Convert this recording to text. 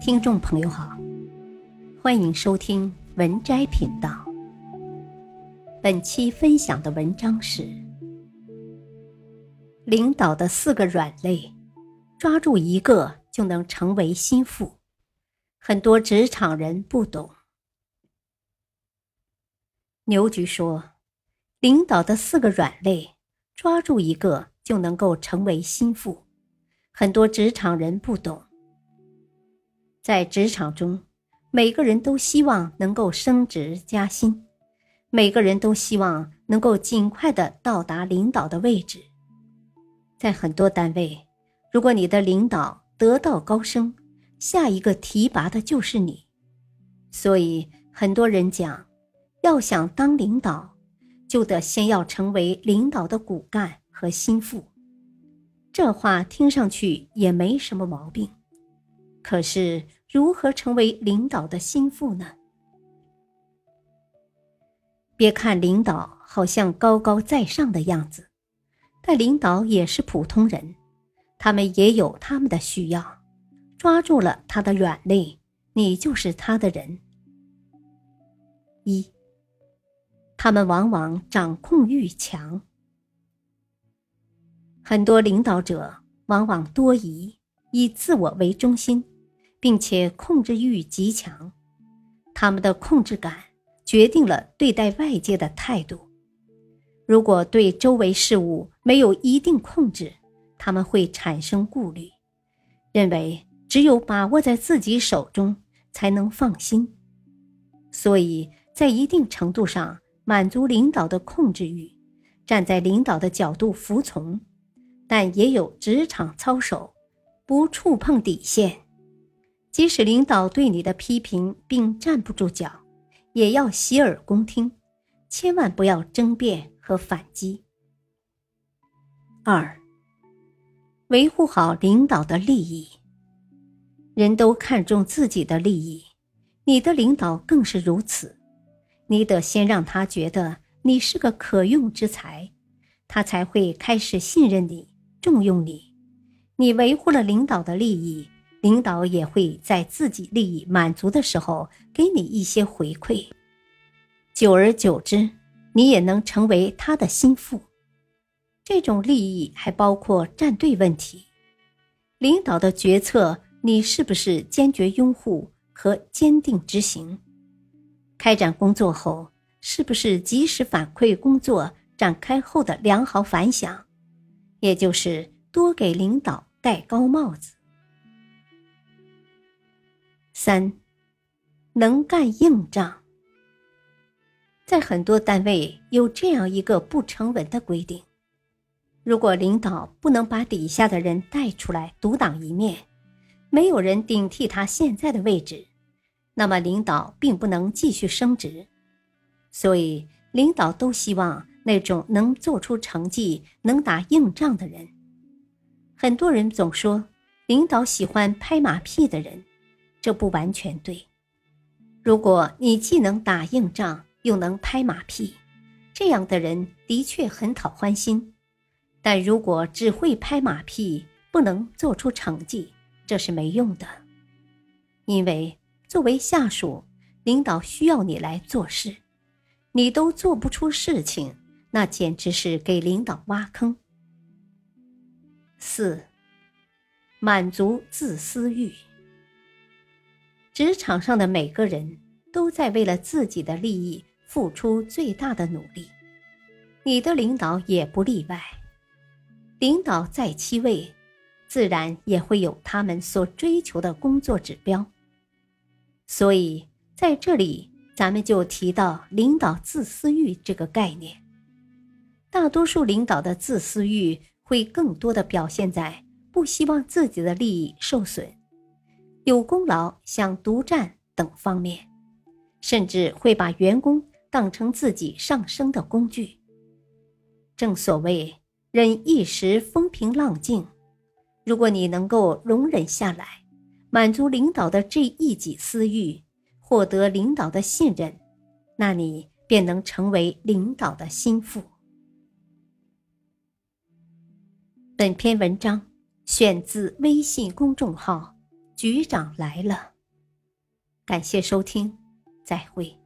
听众朋友好，欢迎收听文摘频道。本期分享的文章是：领导的四个软肋，抓住一个就能成为心腹。很多职场人不懂。牛局说，领导的四个软肋，抓住一个就能够成为心腹。很多职场人不懂。在职场中，每个人都希望能够升职加薪，每个人都希望能够尽快的到达领导的位置。在很多单位，如果你的领导得道高升，下一个提拔的就是你。所以很多人讲，要想当领导，就得先要成为领导的骨干和心腹。这话听上去也没什么毛病。可是，如何成为领导的心腹呢？别看领导好像高高在上的样子，但领导也是普通人，他们也有他们的需要。抓住了他的软肋，你就是他的人。一，他们往往掌控欲强，很多领导者往往多疑，以自我为中心。并且控制欲极强，他们的控制感决定了对待外界的态度。如果对周围事物没有一定控制，他们会产生顾虑，认为只有把握在自己手中才能放心。所以在一定程度上满足领导的控制欲，站在领导的角度服从，但也有职场操守，不触碰底线。即使领导对你的批评并站不住脚，也要洗耳恭听，千万不要争辩和反击。二，维护好领导的利益。人都看重自己的利益，你的领导更是如此。你得先让他觉得你是个可用之才，他才会开始信任你、重用你。你维护了领导的利益。领导也会在自己利益满足的时候给你一些回馈，久而久之，你也能成为他的心腹。这种利益还包括站队问题，领导的决策你是不是坚决拥护和坚定执行？开展工作后是不是及时反馈工作展开后的良好反响？也就是多给领导戴高帽子。三，能干硬仗。在很多单位有这样一个不成文的规定：如果领导不能把底下的人带出来独当一面，没有人顶替他现在的位置，那么领导并不能继续升职。所以，领导都希望那种能做出成绩、能打硬仗的人。很多人总说，领导喜欢拍马屁的人。这不完全对。如果你既能打硬仗，又能拍马屁，这样的人的确很讨欢心。但如果只会拍马屁，不能做出成绩，这是没用的。因为作为下属，领导需要你来做事，你都做不出事情，那简直是给领导挖坑。四，满足自私欲。职场上的每个人都在为了自己的利益付出最大的努力，你的领导也不例外。领导在其位，自然也会有他们所追求的工作指标。所以在这里，咱们就提到领导自私欲这个概念。大多数领导的自私欲会更多的表现在不希望自己的利益受损。有功劳想独占等方面，甚至会把员工当成自己上升的工具。正所谓忍一时风平浪静，如果你能够容忍下来，满足领导的这一己私欲，获得领导的信任，那你便能成为领导的心腹。本篇文章选自微信公众号。局长来了。感谢收听，再会。